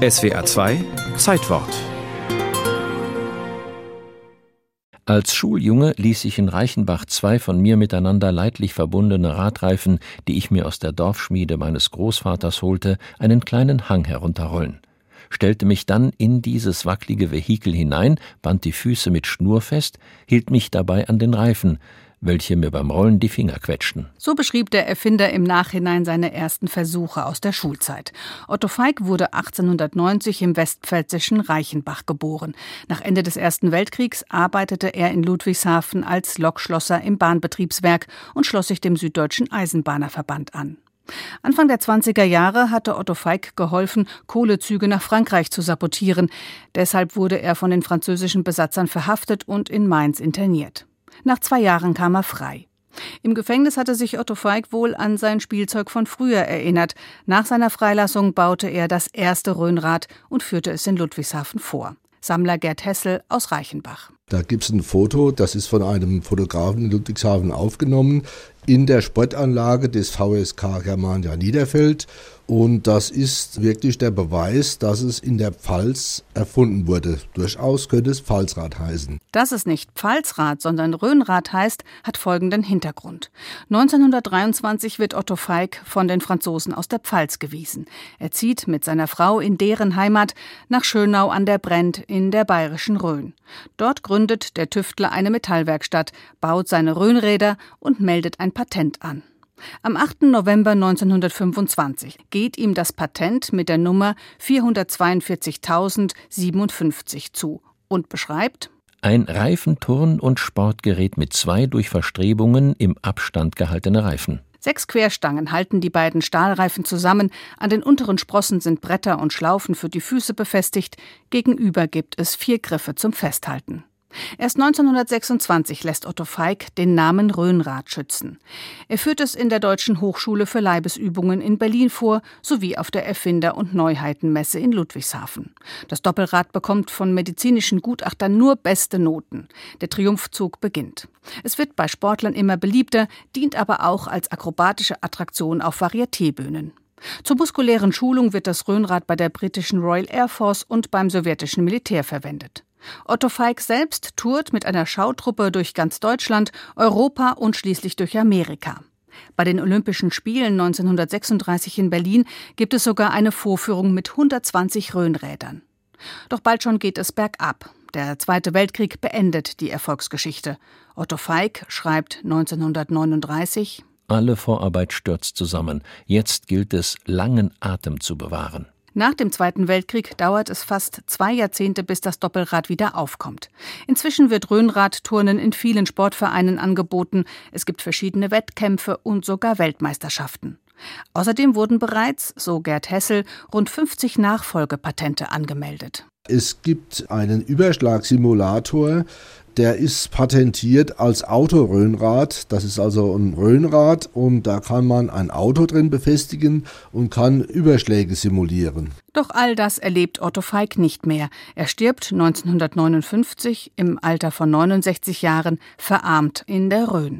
SWA 2 Zeitwort. Als Schuljunge ließ ich in Reichenbach zwei von mir miteinander leidlich verbundene Radreifen, die ich mir aus der Dorfschmiede meines Großvaters holte, einen kleinen Hang herunterrollen. Stellte mich dann in dieses wackelige Vehikel hinein, band die Füße mit Schnur fest, hielt mich dabei an den Reifen, welche mir beim Rollen die Finger quetschten. So beschrieb der Erfinder im Nachhinein seine ersten Versuche aus der Schulzeit. Otto Feig wurde 1890 im westpfälzischen Reichenbach geboren. Nach Ende des Ersten Weltkriegs arbeitete er in Ludwigshafen als Lokschlosser im Bahnbetriebswerk und schloss sich dem Süddeutschen Eisenbahnerverband an. Anfang der 20er Jahre hatte Otto Feig geholfen, Kohlezüge nach Frankreich zu sabotieren. Deshalb wurde er von den französischen Besatzern verhaftet und in Mainz interniert. Nach zwei Jahren kam er frei. Im Gefängnis hatte sich Otto Feig wohl an sein Spielzeug von früher erinnert. Nach seiner Freilassung baute er das erste Röhnrad und führte es in Ludwigshafen vor. Sammler Gerd Hessel aus Reichenbach. Da gibt es ein Foto, das ist von einem Fotografen in Ludwigshafen aufgenommen, in der Sportanlage des VSK Germania Niederfeld. Und das ist wirklich der Beweis, dass es in der Pfalz erfunden wurde. Durchaus könnte es Pfalzrad heißen. Dass es nicht Pfalzrad, sondern Rhönrad heißt, hat folgenden Hintergrund. 1923 wird Otto Feig von den Franzosen aus der Pfalz gewiesen. Er zieht mit seiner Frau in deren Heimat nach Schönau an der Brent in der bayerischen Rhön. Dort gründet der Tüftler eine Metallwerkstatt, baut seine Rhönräder und meldet ein Patent an. Am 8. November 1925 geht ihm das Patent mit der Nummer 442.057 zu und beschreibt ein Reifenturn- und Sportgerät mit zwei durch Verstrebungen im Abstand gehaltene Reifen. Sechs Querstangen halten die beiden Stahlreifen zusammen, an den unteren Sprossen sind Bretter und Schlaufen für die Füße befestigt, gegenüber gibt es vier Griffe zum Festhalten. Erst 1926 lässt Otto Feig den Namen Röhnrad schützen. Er führt es in der Deutschen Hochschule für Leibesübungen in Berlin vor, sowie auf der Erfinder- und Neuheitenmesse in Ludwigshafen. Das Doppelrad bekommt von medizinischen Gutachtern nur beste Noten. Der Triumphzug beginnt. Es wird bei Sportlern immer beliebter, dient aber auch als akrobatische Attraktion auf Varietébühnen. Zur muskulären Schulung wird das Röhnrad bei der britischen Royal Air Force und beim sowjetischen Militär verwendet. Otto Feig selbst tourt mit einer Schautruppe durch ganz Deutschland, Europa und schließlich durch Amerika. Bei den Olympischen Spielen 1936 in Berlin gibt es sogar eine Vorführung mit 120 Röhnrädern. Doch bald schon geht es bergab. Der Zweite Weltkrieg beendet die Erfolgsgeschichte. Otto Feig schreibt 1939 Alle Vorarbeit stürzt zusammen. Jetzt gilt es, langen Atem zu bewahren. Nach dem Zweiten Weltkrieg dauert es fast zwei Jahrzehnte, bis das Doppelrad wieder aufkommt. Inzwischen wird Röhnradturnen in vielen Sportvereinen angeboten. Es gibt verschiedene Wettkämpfe und sogar Weltmeisterschaften. Außerdem wurden bereits, so Gerd Hessel, rund 50 Nachfolgepatente angemeldet. Es gibt einen Überschlagsimulator, der ist patentiert als Autoröhnrad. Das ist also ein Röhnrad und da kann man ein Auto drin befestigen und kann Überschläge simulieren. Doch all das erlebt Otto Feig nicht mehr. Er stirbt 1959 im Alter von 69 Jahren verarmt in der Rhön.